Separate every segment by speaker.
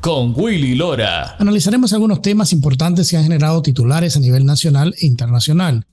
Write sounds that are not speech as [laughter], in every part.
Speaker 1: con Willy Lora.
Speaker 2: Analizaremos algunos temas importantes que han generado titulares a nivel nacional e internacional.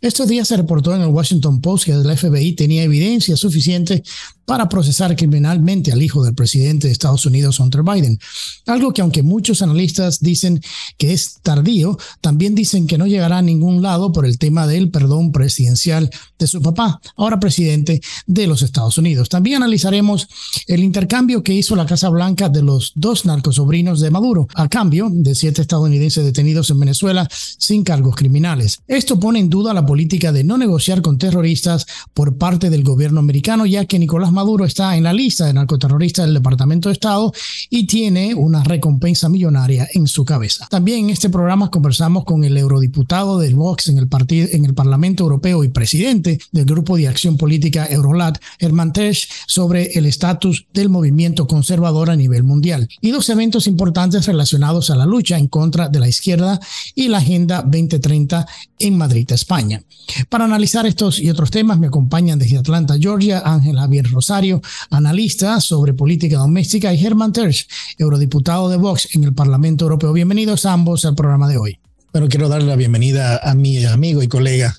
Speaker 2: Estos días se reportó en el Washington Post que el FBI tenía evidencia suficiente para procesar criminalmente al hijo del presidente de Estados Unidos, Hunter Biden. Algo que aunque muchos analistas dicen que es tardío, también dicen que no llegará a ningún lado por el tema del perdón presidencial de su papá, ahora presidente de los Estados Unidos. También analizaremos el intercambio que hizo la Casa Blanca de los dos narcosobrinos de Maduro, a cambio de siete estadounidenses detenidos en Venezuela sin cargos criminales. Esto pone en duda la política de no negociar con terroristas por parte del gobierno americano, ya que Nicolás Maduro está en la lista de narcoterroristas del Departamento de Estado y tiene una recompensa millonaria en su cabeza. También en este programa conversamos con el eurodiputado del Vox en el, partido, en el Parlamento Europeo y presidente del Grupo de Acción Política Eurolat, Herman Tesch, sobre el estatus del movimiento conservador a nivel mundial y dos importantes relacionados a la lucha en contra de la izquierda y la Agenda 2030 en Madrid, España. Para analizar estos y otros temas me acompañan desde Atlanta, Georgia, Ángel Javier Rosario, analista sobre política doméstica, y Germán Tersch, eurodiputado de Vox en el Parlamento Europeo. Bienvenidos ambos al programa de hoy.
Speaker 3: Bueno, quiero darle la bienvenida a mi amigo y colega,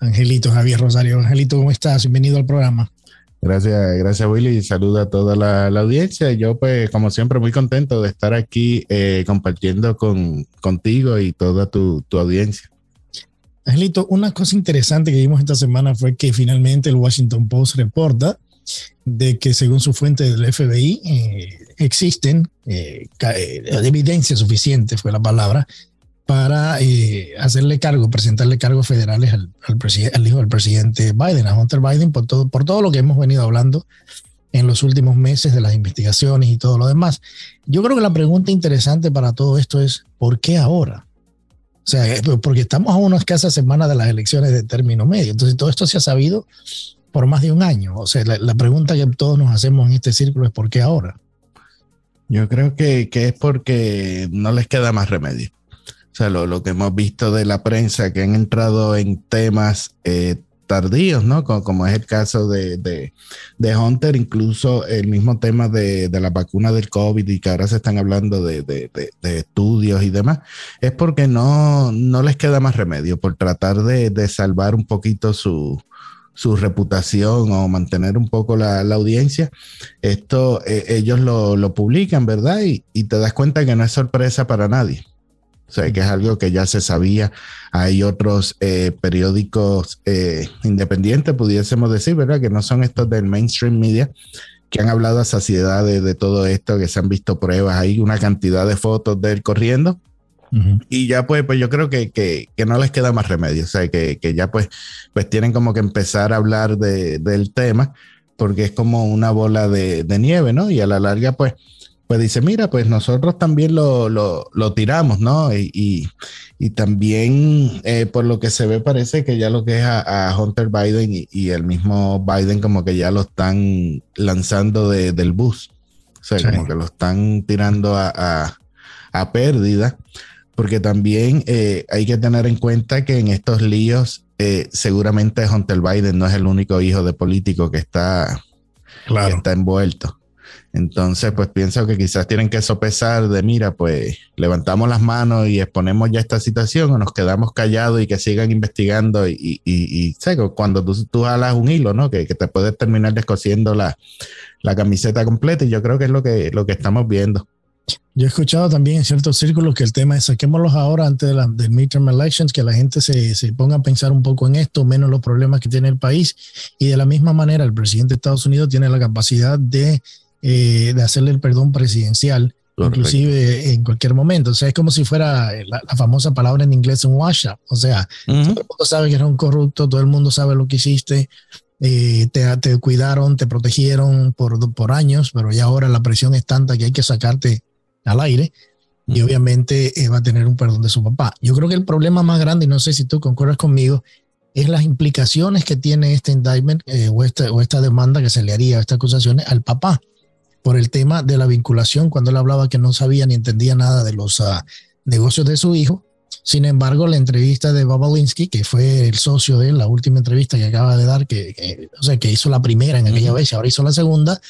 Speaker 3: Angelito Javier Rosario. Angelito, ¿cómo estás? Bienvenido al programa.
Speaker 4: Gracias, gracias Willy saluda a toda la, audiencia. Yo pues como siempre muy contento de estar aquí eh, compartiendo con, contigo y toda tu, tu audiencia.
Speaker 3: Angelito, una cosa interesante que vimos esta semana fue que finalmente el Washington Post reporta de que según su fuente del FBI eh, existen eh, eh, evidencia suficiente, fue la palabra, para hacerle cargo, presentarle cargos federales al, al, hijo del presidente Biden, a Hunter Biden, por todo, lo que hemos venido hablando en los últimos meses de las investigaciones y todo lo demás. Yo creo que la pregunta interesante para todo esto es, ¿por qué ahora? O sea, eh, porque estamos a unas escasas semanas de las elecciones de término medio. Entonces, todo esto se ha sabido por más de un año. O sea, la, pregunta que todos nos hacemos en este círculo es ¿por qué ahora?
Speaker 4: Yo creo que es porque no les queda más remedio. Lo, lo, que hemos visto de la prensa, que han entrado en temas eh, tardíos, ¿no? Como, es el caso de, de, Hunter, incluso el mismo tema de, la vacuna del COVID y que ahora se están hablando de, estudios y demás, es porque no, no les queda más remedio por tratar de, salvar un poquito su, su reputación o mantener un poco la, audiencia. Esto eh, ellos lo, lo, publican, ¿verdad? Y, y te das cuenta que no es sorpresa para nadie. O sea, que es algo que ya se sabía. Hay otros eh, periódicos eh, independientes, pudiésemos decir, ¿verdad? Que no son estos del mainstream media, que han hablado a saciedad de, todo esto, que se han visto pruebas. Hay una cantidad de fotos de él corriendo. Y ya pues, pues yo creo que, que, que, no les queda más remedio. O sea, que, que, ya pues, pues tienen como que empezar a hablar de, del tema, porque es como una bola de, de nieve, ¿no? Y a la larga, pues pues dice, mira, pues nosotros también lo, lo, lo tiramos, ¿no? Y, y, también eh, por lo que se ve parece que ya lo que es a, Hunter Biden y, el mismo Biden como que ya lo están lanzando de, del bus. O sea, como que lo están tirando a, a, pérdida, porque también eh, hay que tener en cuenta que en estos líos eh, seguramente Hunter Biden no es el único hijo de político que está, que está envuelto. Entonces, pues pienso que quizás tienen que sopesar de, mira, pues levantamos las manos y exponemos ya esta situación o nos quedamos callados y que sigan investigando y, y, y, cuando tú, tú jalas un hilo, ¿no? Que, que te puedes terminar descosiendo la, la, camiseta completa y yo creo que es lo que, lo que estamos viendo.
Speaker 3: Yo he escuchado también en ciertos círculos que el tema es saquémoslos ahora antes de la, del midterm elections, que la gente se, se, ponga a pensar un poco en esto, menos los problemas que tiene el país. Y de la misma manera, el presidente de Estados Unidos tiene la capacidad de eh, de hacerle el perdón presidencial inclusive en cualquier momento. O sea, es como si fuera la, famosa palabra en inglés un washup. O sea, todo el mundo sabe que eres un corrupto, todo el mundo sabe lo que hiciste, eh, te, te, cuidaron, te protegieron por, por años, pero ya ahora la presión es tanta que hay que sacarte al aire y obviamente eh, va a tener un perdón de su papá. Yo creo que el problema más grande, y no sé si tú concuerdas conmigo, es las implicaciones que tiene este indictment eh, o, esta, o esta demanda que se le haría, estas acusaciones al papá por el tema de la vinculación, cuando él hablaba que no sabía ni entendía nada de los ah, negocios de su hijo. Sin embargo, la entrevista de Babalinsky, que fue el socio de él, la última entrevista que acaba de dar, que, o sea, que hizo la primera en aquella vez y ahora hizo la segunda,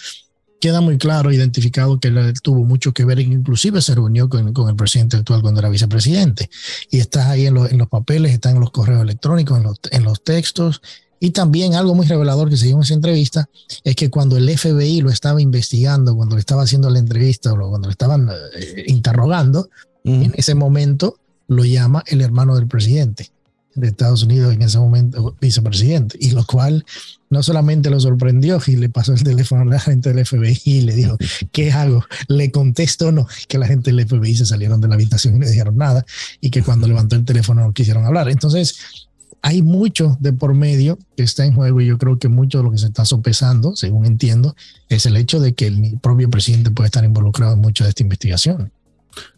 Speaker 3: queda muy claro, identificado que él tuvo mucho que ver, inclusive se reunió con, con, el presidente actual cuando era vicepresidente. Y está ahí en, en, los papeles, está en los correos electrónicos, en los, en los textos, y también algo muy revelador que se dio en esa entrevista es que cuando el FBI lo estaba investigando, cuando le estaba haciendo la entrevista o cuando le estaban eh, interrogando, en ese momento lo llama el hermano del presidente de Estados Unidos, en ese momento vicepresidente, y lo cual no solamente lo sorprendió y le pasó el teléfono a la gente del FBI y le dijo, ¿qué hago? ¿Le contesto o no? Que la gente del FBI se salieron de la habitación y no dijeron nada y que cuando levantó el teléfono no quisieron hablar. Entonces, hay mucho de por medio que está en juego y yo creo que mucho de lo que se está sopesando, según entiendo, es el hecho de que el propio presidente puede estar involucrado en mucho de esta investigación.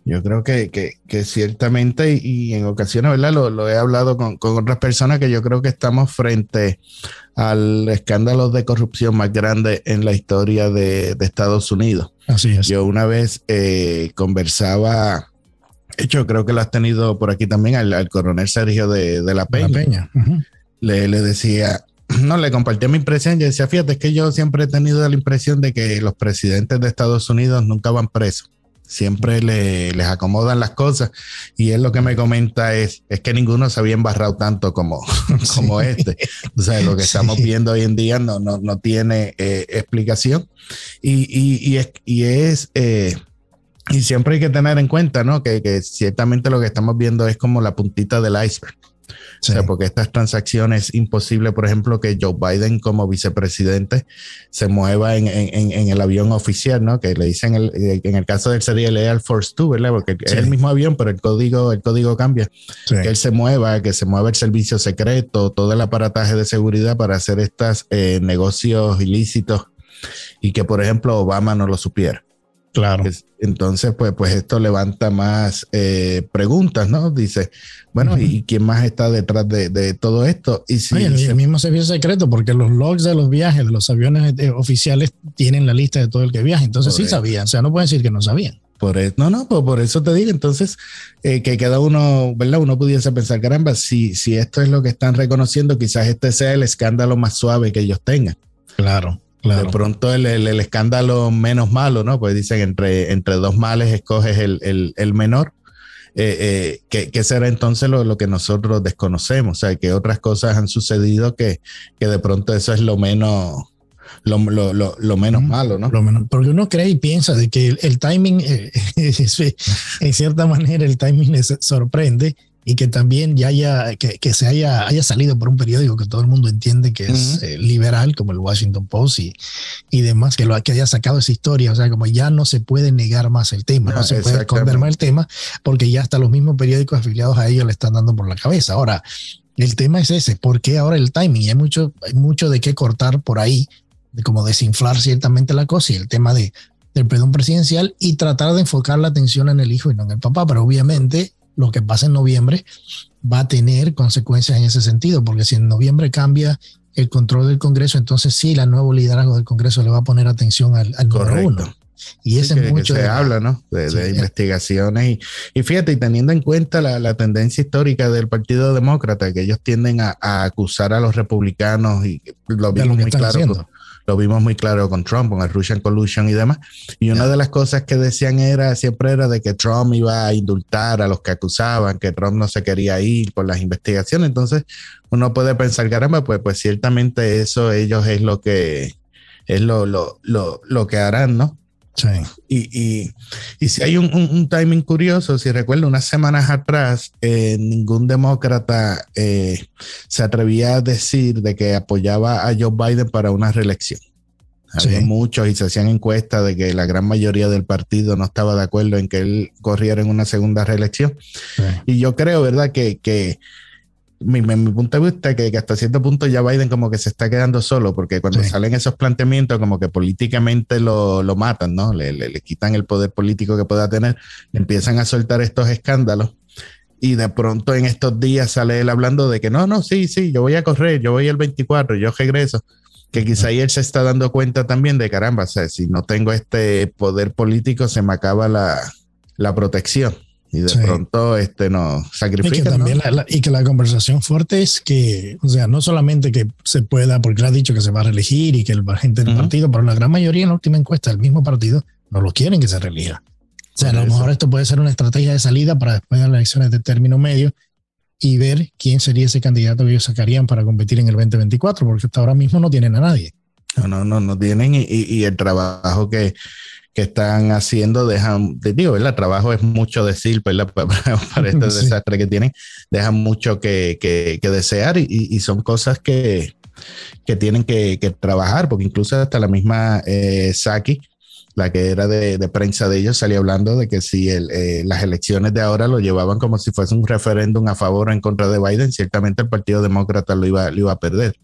Speaker 4: Yo creo que, que, ciertamente y, en ocasiones, ¿verdad? Lo, he hablado con, con, otras personas que yo creo que estamos frente al escándalo de corrupción más grande en la historia de, de Estados Unidos.
Speaker 3: Así es.
Speaker 4: Yo una vez eh, conversaba de hecho, creo que lo has tenido por aquí también al, coronel Sergio de, la Peña. le, decía, [clears throat] no, le compartí mi impresión y decía, fíjate, es que yo siempre he tenido la impresión de que los presidentes de Estados Unidos nunca van presos. Siempre le, les acomodan las cosas. Y él lo que me comenta es, es que ninguno se había embarrado tanto como, [laughs] como este. O sea, lo que estamos viendo hoy en día no, no, no tiene eh, explicación. Y, y, y, es, y es eh, y siempre hay que tener en cuenta, ¿no? Que, ciertamente lo que estamos viendo es como la puntita del iceberg. O sea, porque estas transacciones imposible, por ejemplo, que Joe Biden como vicepresidente se mueva en, el avión oficial, ¿no? Que le dicen, el, eh, en el caso del sería el Air Force 2, ¿verdad? Porque es el mismo avión, pero el código, el código cambia. Que él se mueva, que se mueva el servicio secreto, todo el aparataje de seguridad para hacer estos eh, negocios ilícitos y que, por ejemplo, Obama no lo supiera.
Speaker 3: Claro.
Speaker 4: Entonces, pues, pues esto levanta más eh, preguntas, ¿no? Dice, bueno, ¿y quién más está detrás de, todo esto?
Speaker 3: Y si, el mismo servicio secreto, porque los logs de los viajes de los aviones eh, oficiales tienen la lista de todo el que viaja. Entonces sí sabían, o sea, no pueden decir que no sabían.
Speaker 4: Por eso, no, no, pues por eso te digo, entonces, eh, que cada uno, ¿verdad? Uno pudiese pensar, caramba, si, si esto es lo que están reconociendo, quizás este sea el escándalo más suave que ellos tengan.
Speaker 3: Claro.
Speaker 4: De pronto el, el, escándalo menos malo, ¿no? Pues dicen entre, entre dos males escoges el, el menor. Eh, eh, ¿qué, será entonces lo, lo, que nosotros desconocemos? O sea, que otras cosas han sucedido que, que de pronto eso es lo menos, lo, lo, lo, menos malo, ¿no?
Speaker 3: Lo menos, porque uno cree y piensa de que el, timing, eh, [laughs] en cierta manera, el timing les sorprende y que también ya haya, que, que, se haya, haya salido por un periódico que todo el mundo entiende que es eh, liberal, como el Washington Post y, y demás, que, lo, que haya sacado esa historia, o sea, como ya no se puede negar más el tema, no, se puede esconder más el tema, porque ya hasta los mismos periódicos afiliados a ellos le están dando por la cabeza. Ahora, el tema es ese, ¿por qué ahora el timing? hay mucho, hay mucho de qué cortar por ahí, de como desinflar ciertamente la cosa y el tema de, del perdón presidencial y tratar de enfocar la atención en el hijo y no en el papá, pero obviamente lo que pasa en noviembre va a tener consecuencias en ese sentido, porque si en noviembre cambia el control del Congreso, entonces sí, la nuevo liderazgo del Congreso le va a poner atención al, al número uno.
Speaker 4: Y ese es mucho. se habla, ¿no? De, investigaciones. Y, fíjate, y teniendo en cuenta la, tendencia histórica del Partido Demócrata, que ellos tienden a, acusar a los republicanos, y lo vimos muy claro lo vimos muy claro con Trump, con el Russian Collusion y demás. Y una de las cosas que decían era, siempre era de que Trump iba a indultar a los que acusaban, que Trump no se quería ir por las investigaciones. Entonces, uno puede pensar, caramba, pues, pues ciertamente eso ellos es lo que es lo, lo, lo, lo que harán, ¿no? Y, si hay un, timing curioso, si recuerdo, unas semanas atrás, eh, ningún demócrata eh, se atrevía a decir de que apoyaba a Joe Biden para una reelección. Había muchos y se hacían encuestas de que la gran mayoría del partido no estaba de acuerdo en que él corriera en una segunda reelección. Y yo creo, ¿verdad?, que, que mi, mi, punto de vista es que, hasta cierto punto ya Biden como que se está quedando solo, porque cuando salen esos planteamientos como que políticamente lo, lo matan, ¿no? Le, le, le, quitan el poder político que pueda tener, empiezan a soltar estos escándalos y de pronto en estos días sale él hablando de que no, no, sí, sí, yo voy a correr, yo voy el 24, yo regreso. Que quizá ahí él se está dando cuenta también de caramba, o sea, si no tengo este poder político, se me acaba la, la protección y de pronto este no sacrifica.
Speaker 3: Y que, también La, y que la conversación fuerte es que, o sea, no solamente que se pueda, porque le ha dicho que se va a reelegir y que el gente del partido, pero la gran mayoría en la última encuesta del mismo partido no lo quieren que se reelija. O sea, a lo mejor esto puede ser una estrategia de salida para después de las elecciones de término medio y ver quién sería ese candidato que ellos sacarían para competir en el 2024, porque hasta ahora mismo no tienen a nadie.
Speaker 4: No, no, no, no tienen y, y el trabajo que, que están haciendo dejan, digo, el trabajo es mucho decir, Para, [laughs] para este [laughs] desastre que tienen, dejan mucho que, que, que desear y, y, son cosas que, que tienen que, trabajar, porque incluso hasta la misma eh, Saki, la que era de, de, prensa de ellos, salía hablando de que si el, eh, las elecciones de ahora lo llevaban como si fuese un referéndum a favor o en contra de Biden, ciertamente el Partido Demócrata lo iba, lo iba a perder.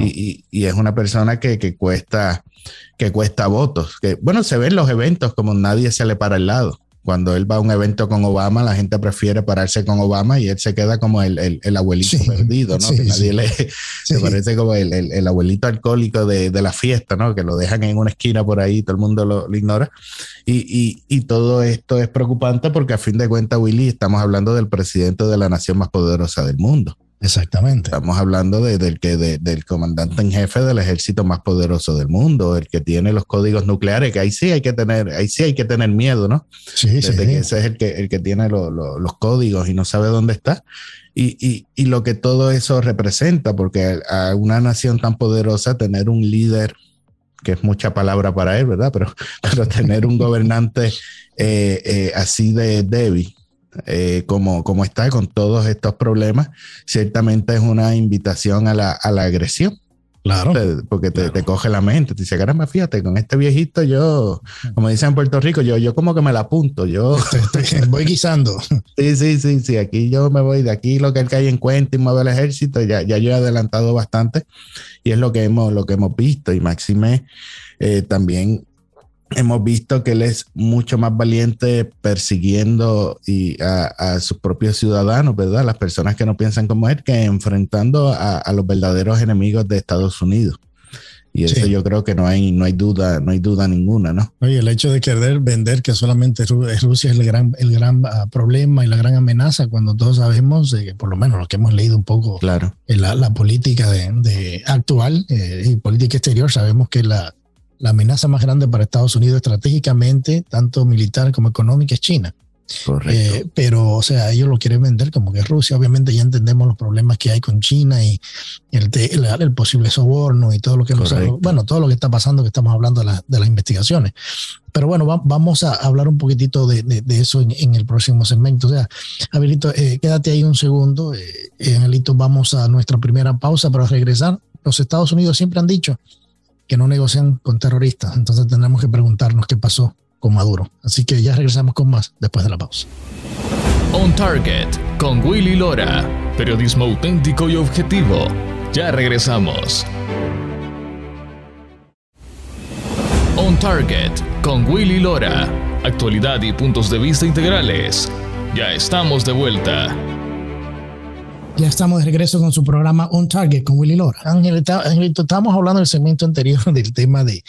Speaker 4: Y, y, y, es una persona que, que cuesta que cuesta votos. Que, bueno, se ven los eventos como nadie se le para al lado. Cuando él va a un evento con Obama, la gente prefiere pararse con Obama y él se queda como el, el, el abuelito perdido, ¿no? que nadie le [laughs] se parece como el, el, abuelito alcohólico de, de, la fiesta, ¿no? Que lo dejan en una esquina por ahí, todo el mundo lo, lo ignora. Y, y, y, todo esto es preocupante porque a fin de cuentas, Willy, estamos hablando del presidente de la nación más poderosa del mundo.
Speaker 3: Exactamente.
Speaker 4: Estamos hablando de, del, que, de, del comandante en jefe del ejército más poderoso del mundo, el que tiene los códigos nucleares, que ahí sí hay que tener, ahí sí hay que tener miedo, ¿no?
Speaker 3: Sí, Desde
Speaker 4: sí. que ese es el que, el que tiene lo, lo, los códigos y no sabe dónde está. Y, y, y, lo que todo eso representa, porque a una nación tan poderosa tener un líder, que es mucha palabra para él, ¿verdad? Pero, [laughs] pero tener un gobernante eh, eh, así de débil eh, como, como está con todos estos problemas, ciertamente es una invitación a la, a la agresión.
Speaker 3: Claro.
Speaker 4: Porque te,
Speaker 3: claro.
Speaker 4: te, coge la mente. Te dice, caramba, fíjate, con este viejito yo, como dicen en Puerto Rico, yo, yo como que me la apunto. Yo [laughs]
Speaker 3: voy guisando.
Speaker 4: Sí, sí, sí, sí. Aquí yo me voy de aquí, lo que él cae en cuenta y mueve el ejército. Ya, ya yo he adelantado bastante y es lo que hemos, lo que hemos visto. Y Maxime eh, también hemos visto que él es mucho más valiente persiguiendo y a, a, sus propios ciudadanos, ¿verdad? Las personas que no piensan como él, que enfrentando a, a los verdaderos enemigos de Estados Unidos. Y eso sí. yo creo que no hay, no hay duda, no hay duda ninguna, ¿no?
Speaker 3: Oye, el hecho de querer vender que solamente Rusia es el gran, el gran uh, problema y la gran amenaza, cuando todos sabemos, eh, por lo menos lo que hemos leído un poco
Speaker 4: claro.
Speaker 3: en la, la política de, de actual eh, y política exterior, sabemos que la, la amenaza más grande para Estados Unidos estratégicamente, tanto militar como económica, es China.
Speaker 4: Correcto.
Speaker 3: Eh, pero, o sea, ellos lo quieren vender como que Rusia. Obviamente ya entendemos los problemas que hay con China y el, el, el posible soborno y todo lo que nos, bueno, todo lo que está pasando, que estamos hablando de, la, de las investigaciones. Pero bueno, va, vamos a hablar un poquitito de, de, de eso en, en, el próximo segmento. O sea, Abelito, eh, quédate ahí un segundo. Eh, Angelito, vamos a nuestra primera pausa para regresar. Los Estados Unidos siempre han dicho que no negocian con terroristas. Entonces tendremos que preguntarnos qué pasó con Maduro. Así que ya regresamos con más después de la pausa.
Speaker 1: On Target con Willy Lora. Periodismo auténtico y objetivo. Ya regresamos. On Target con Willy Lora. Actualidad y puntos de vista integrales. Ya estamos de vuelta.
Speaker 2: Ya estamos de regreso con su programa On Target con Willy Lora.
Speaker 3: Angelito, Angelito estábamos hablando en el segmento anterior [laughs] del tema de,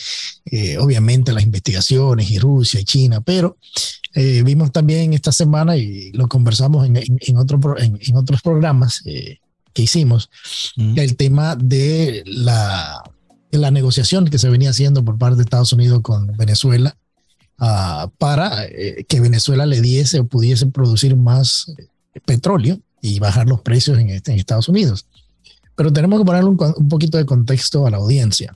Speaker 3: eh, obviamente, las investigaciones y Rusia y China, pero eh, vimos también esta semana y lo conversamos en, en, en, otro, en, otros programas eh, que hicimos, mm. el tema de la, de la negociación que se venía haciendo por parte de Estados Unidos con Venezuela uh, para eh, que Venezuela le diese o pudiese producir más petróleo y bajar los precios en, en, Estados Unidos. Pero tenemos que ponerle un, un, poquito de contexto a la audiencia.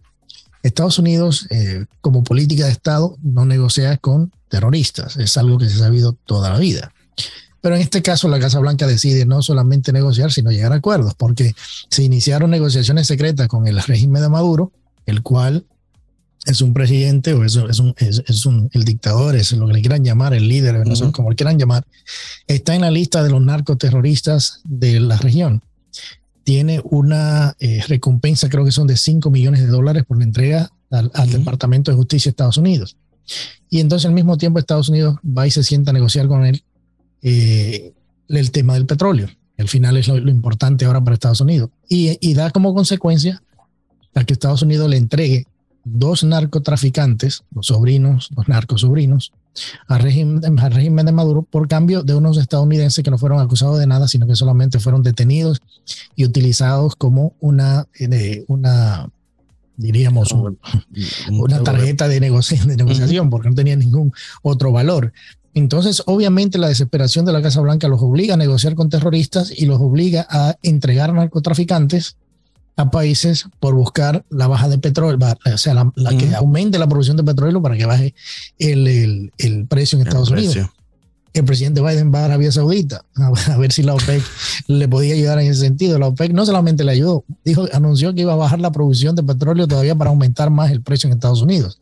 Speaker 3: Estados Unidos, eh, como política de Estado, no negocia con terroristas. Es algo que se ha sabido toda la vida. Pero en este caso, la Casa Blanca decide no solamente negociar, sino llegar a acuerdos, porque se iniciaron negociaciones secretas con el régimen de Maduro, el cual es un presidente o es, es, un, es, un, el dictador, es lo que le quieran llamar, el líder, como le quieran llamar, está en la lista de los narcoterroristas de la región. Tiene una eh, recompensa, creo que son de 5 millones de dólares por la entrega al, Departamento de Justicia de Estados Unidos. Y entonces al mismo tiempo Estados Unidos va y se sienta a negociar con él eh, el tema del petróleo. Al final es lo, importante ahora para Estados Unidos. Y, y da como consecuencia a que Estados Unidos le entregue dos narcotraficantes, los sobrinos, los narcosobrinos, al régimen, al régimen de Maduro por cambio de unos estadounidenses que no fueron acusados de nada, sino que solamente fueron detenidos y utilizados como una, eh, una diríamos, una tarjeta de, negociación, de negociación, porque no tenía ningún otro valor. Entonces, obviamente, la desesperación de la Casa Blanca los obliga a negociar con terroristas y los obliga a entregar narcotraficantes a países por buscar la baja de petróleo, o sea, la, que aumente la producción de petróleo para que baje el, el, precio en Estados Unidos. El presidente Biden va a Arabia Saudita [laughs] a, ver si la OPEC le podía ayudar en ese sentido. La OPEC no solamente le ayudó, dijo, anunció que iba a bajar la producción de petróleo todavía para aumentar más el precio en Estados Unidos.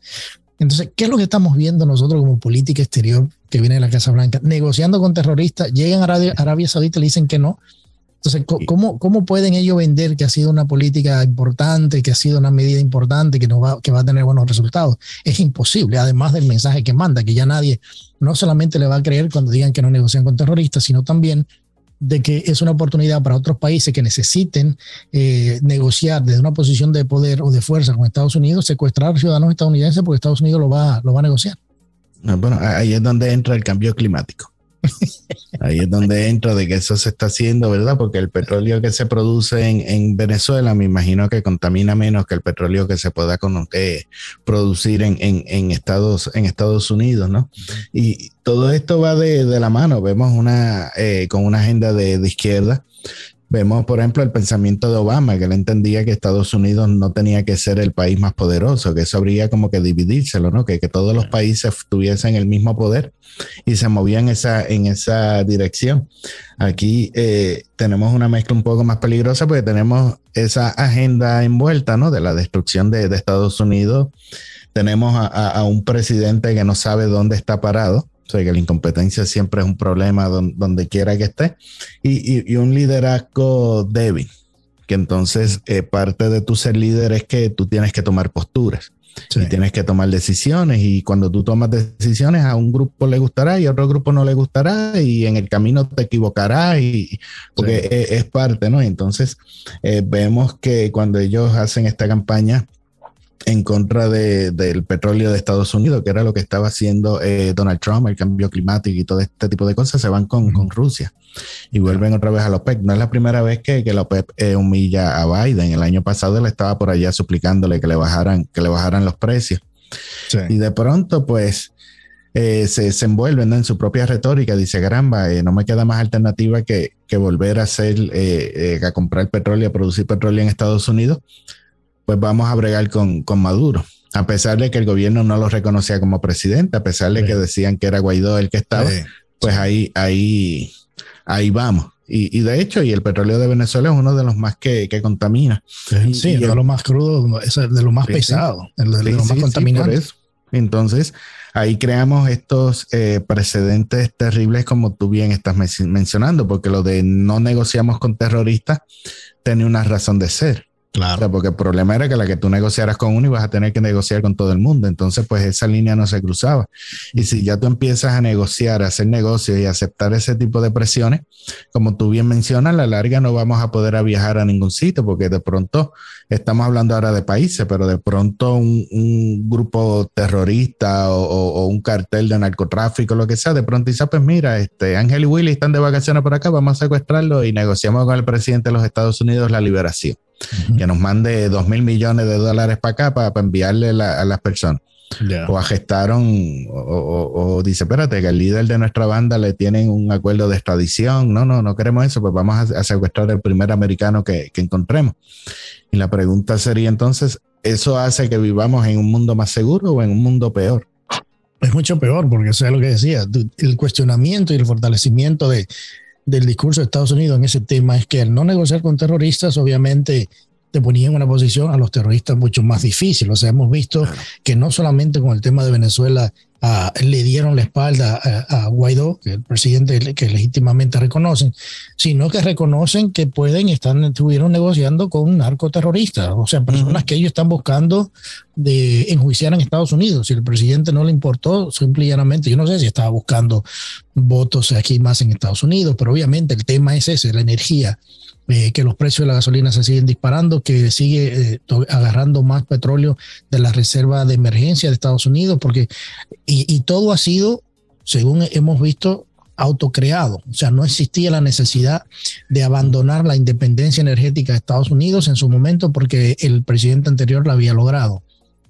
Speaker 3: Entonces, ¿qué es lo que estamos viendo nosotros como política exterior que viene de la Casa Blanca? Negociando con terroristas, llegan a Arabia, Arabia Saudita y le dicen que no, entonces, ¿cómo, ¿cómo pueden ellos vender que ha sido una política importante, que ha sido una medida importante, que, no va, que va a tener buenos resultados? Es imposible, además del mensaje que manda, que ya nadie no solamente le va a creer cuando digan que no negocian con terroristas, sino también de que es una oportunidad para otros países que necesiten eh, negociar desde una posición de poder o de fuerza con Estados Unidos, secuestrar ciudadanos estadounidenses porque Estados Unidos lo va, lo va a negociar.
Speaker 4: Ah, bueno, ahí es donde entra el cambio climático. Ahí es donde entro de que eso se está haciendo, ¿verdad? Porque el petróleo que se produce en, Venezuela me imagino que contamina menos que el petróleo que se pueda producir en, Estados, en Estados Unidos, ¿no? Y todo esto va de, la mano. Vemos una, eh, con una agenda de, de izquierda Vemos, por ejemplo, el pensamiento de Obama, que él entendía que Estados Unidos no tenía que ser el país más poderoso, que eso habría como que dividírselo, ¿no? Que, que todos los países tuviesen el mismo poder y se movían esa, en esa dirección. Aquí eh, tenemos una mezcla un poco más peligrosa porque tenemos esa agenda envuelta, ¿no? De la destrucción de, Estados Unidos. Tenemos a un presidente que no sabe dónde está parado o sea, que la incompetencia siempre es un problema donde, quiera que esté. Y, un liderazgo débil, que entonces eh, parte de tu ser líder es que tú tienes que tomar posturas. Y tienes que tomar decisiones y cuando tú tomas decisiones a un grupo le gustará y a otro grupo no le gustará y en el camino te equivocarás y porque es, parte, ¿no? Entonces eh, vemos que cuando ellos hacen esta campaña en contra de, del petróleo de Estados Unidos, que era lo que estaba haciendo eh, Donald Trump, el cambio climático y todo este tipo de cosas, se van con, con Rusia y vuelven otra vez a la OPEC. No es la primera vez que, que la OPEC eh, humilla a Biden. El año pasado él estaba por allá suplicándole que le bajaran, que le bajaran los precios. Y de pronto, pues, eh, se, se envuelven en su propia retórica. Dice, caramba, no me queda más alternativa que, que volver a hacer, a comprar petróleo, a producir petróleo en Estados Unidos pues vamos a bregar con, Maduro. A pesar de que el gobierno no lo reconocía como presidente, a pesar de que decían que era Guaidó el que estaba, pues ahí, ahí, ahí vamos. Y, de hecho, y el petróleo de Venezuela es uno de los más que, contamina.
Speaker 3: Sí, de los más crudos, es de lo más pesado, de, los más contaminantes.
Speaker 4: Entonces, ahí creamos estos eh, precedentes terribles como tú bien estás mencionando, porque lo de no negociamos con terroristas tiene una razón de ser. Claro. porque el problema era que la que tú negociaras con uno ibas a tener que negociar con todo el mundo. Entonces, pues esa línea no se cruzaba. Y si ya tú empiezas a negociar, a hacer negocios y aceptar ese tipo de presiones, como tú bien mencionas, a la larga no vamos a poder viajar a ningún sitio, porque de pronto estamos hablando ahora de países, pero de pronto un, grupo terrorista o, un cartel de narcotráfico, lo que sea, de pronto dice, ah, pues mira, este Ángel y Willy están de vacaciones por acá, vamos a secuestrarlo y negociamos con el presidente de los Estados Unidos la liberación que nos mande dos mil millones de dólares para acá para, enviarle a las personas. O agestaron, o, dice, espérate, que el líder de nuestra banda le tienen un acuerdo de extradición. No, no, no queremos eso, pues vamos a, secuestrar el primer americano que, encontremos. Y la pregunta sería entonces, ¿eso hace que vivamos en un mundo más seguro o en un mundo peor?
Speaker 3: Es mucho peor, porque eso es lo que decía, el cuestionamiento y el fortalecimiento de, del discurso de Estados Unidos en ese tema es que al no negociar con terroristas, obviamente te ponía en una posición a los terroristas mucho más difícil. O sea, hemos visto que no solamente con el tema de Venezuela le dieron la espalda a, Guaidó, que el presidente que legítimamente reconocen, sino que reconocen que pueden, están, estuvieron negociando con narcoterroristas, o sea, personas que ellos están buscando de enjuiciar en Estados Unidos. Si el presidente no le importó, simplemente, yo no sé si estaba buscando votos aquí más en Estados Unidos, pero obviamente el tema es ese, la energía. Eh, que los precios de la gasolina se siguen disparando, que sigue eh, agarrando más petróleo de la reserva de emergencia de Estados Unidos, porque y, y todo ha sido, según hemos visto, autocreado. O sea, no existía la necesidad de abandonar la independencia energética de Estados Unidos en su momento porque el presidente anterior la había logrado.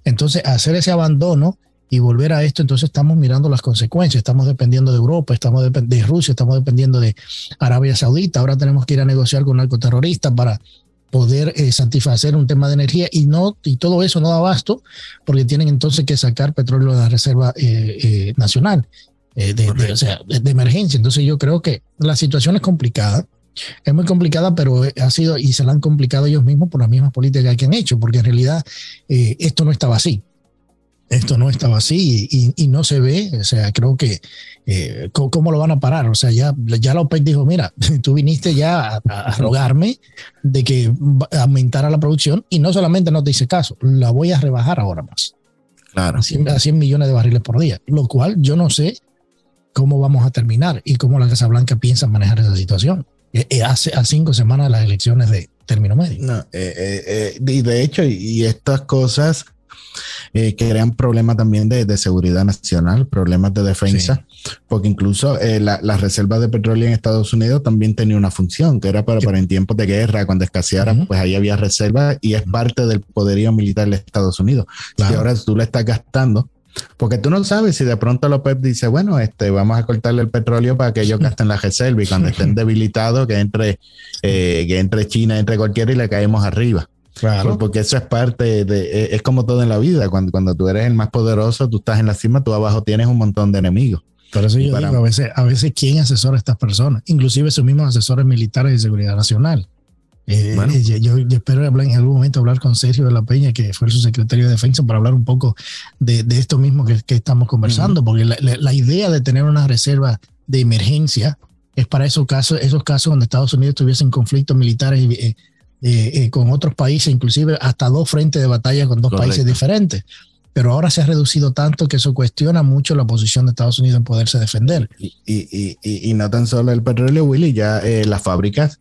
Speaker 3: Entonces, hacer ese abandono y volver a esto, entonces estamos mirando las consecuencias. Estamos dependiendo de Europa, estamos de, Rusia, estamos dependiendo de Arabia Saudita. Ahora tenemos que ir a negociar con narcoterroristas para poder eh, satisfacer un tema de energía y no y todo eso no da abasto porque tienen entonces que sacar petróleo de la reserva eh, eh, nacional de, o sea, de, emergencia. Entonces yo creo que la situación es complicada. Es muy complicada, pero ha sido y se la han complicado ellos mismos por las mismas políticas que han hecho, porque en realidad esto no estaba así esto no estaba así y, no se ve, o sea, creo que, eh, ¿cómo, lo van a parar? O sea, ya, ya la OPEC dijo, mira, [laughs] tú viniste ya a, rogarme de que aumentara la producción y no solamente no te hice caso, la voy a rebajar ahora más. Claro. A 100, millones de barriles por día, lo cual yo no sé cómo vamos a terminar y cómo la Casa Blanca piensa manejar esa situación. Eh, eh, hace a cinco semanas las elecciones de término medio.
Speaker 4: No, y de hecho, y estas cosas eh, que crean problemas también de, seguridad nacional, problemas de defensa, porque incluso eh, la, reserva de petróleo en Estados Unidos también tenía una función, que era para, para en tiempos de guerra, cuando escaseara, pues ahí había reserva y es parte del poderío militar de Estados Unidos. Y ahora tú le estás gastando, porque tú no sabes si de pronto López dice, bueno, este, vamos a cortarle el petróleo para que ellos gasten la reserva y cuando estén [laughs] debilitados, que entre, eh, que entre China, entre cualquiera y le caemos arriba. Claro. Porque eso es parte de, e, es como todo en la vida. Cuando, cuando tú eres el más poderoso, tú estás en la cima, tú abajo tienes un montón de enemigos.
Speaker 3: Por eso yo digo, a veces, a veces, ¿quién asesora a estas personas? Inclusive sus mismos asesores militares de seguridad nacional. Eh, eh, yo, espero en algún momento hablar con Sergio de la Peña, que fue su secretario de defensa, para hablar un poco de, de esto mismo que, que estamos conversando, porque la, la, idea de tener una reserva de emergencia es para esos casos, esos casos donde Estados Unidos tuviesen conflictos militares eh, eh, eh, con otros países, inclusive hasta dos frentes de batalla con dos países diferentes. Pero ahora se ha reducido tanto que eso cuestiona mucho la posición de Estados Unidos en poderse defender.
Speaker 4: Y, y, y, y no tan solo el petróleo, Willy, ya eh, las fábricas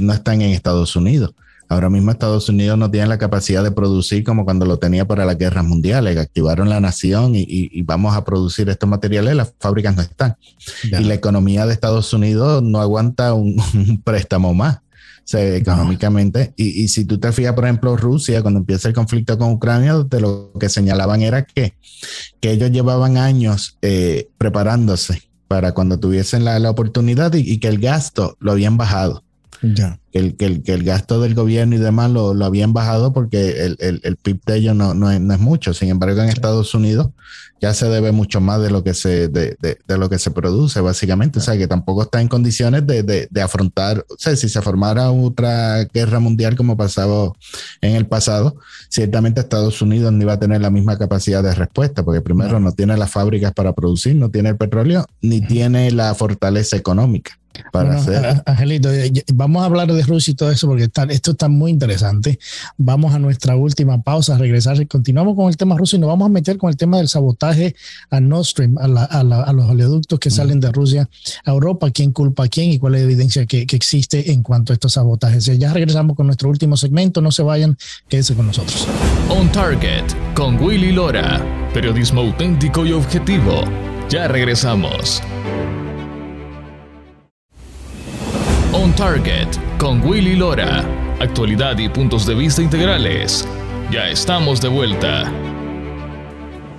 Speaker 4: no están en Estados Unidos. Ahora mismo Estados Unidos no tiene la capacidad de producir como cuando lo tenía para las guerras mundiales, que activaron la nación y, vamos a producir estos materiales, las fábricas no están. Y la economía de Estados Unidos no aguanta un [laughs] préstamo más económicamente. Y, y, si tú te fijas, por ejemplo, Rusia, cuando empieza el conflicto con Ucrania, de lo que señalaban era que, que ellos llevaban años eh, preparándose para cuando tuviesen la, la oportunidad y, que el gasto lo habían bajado. Ya. Que, el, que, el, que el gasto del gobierno y demás lo, lo habían bajado porque el, el, el PIB de ellos no, no, es, no, es, mucho. Sin embargo, en Estados Unidos ya se debe mucho más de lo que se, de, de, de, lo que se produce, básicamente. O sea, que tampoco está en condiciones de, de, afrontar, o sea, si se formara otra guerra mundial como pasaba en el pasado, ciertamente Estados Unidos no iba a tener la misma capacidad de respuesta, porque primero no, tiene las fábricas para producir, no tiene el petróleo, ni tiene la fortaleza económica. Para hacer.
Speaker 3: Angelito, eh, vamos a hablar de Rusia y todo eso porque esto está muy interesante. Vamos a nuestra última pausa, a regresar y continuamos con el tema ruso y nos vamos a meter con el tema del sabotaje a Nord Stream, a, los oleoductos que salen de Rusia a Europa, quién culpa a quién y cuál es la evidencia que, existe en cuanto a estos sabotajes. Ya regresamos con nuestro último segmento, no se vayan, quédense con nosotros.
Speaker 1: On Target con Willy Lora, periodismo auténtico y objetivo. Ya regresamos. On Target con Willy Lora. Actualidad y puntos de vista integrales. Ya estamos de vuelta.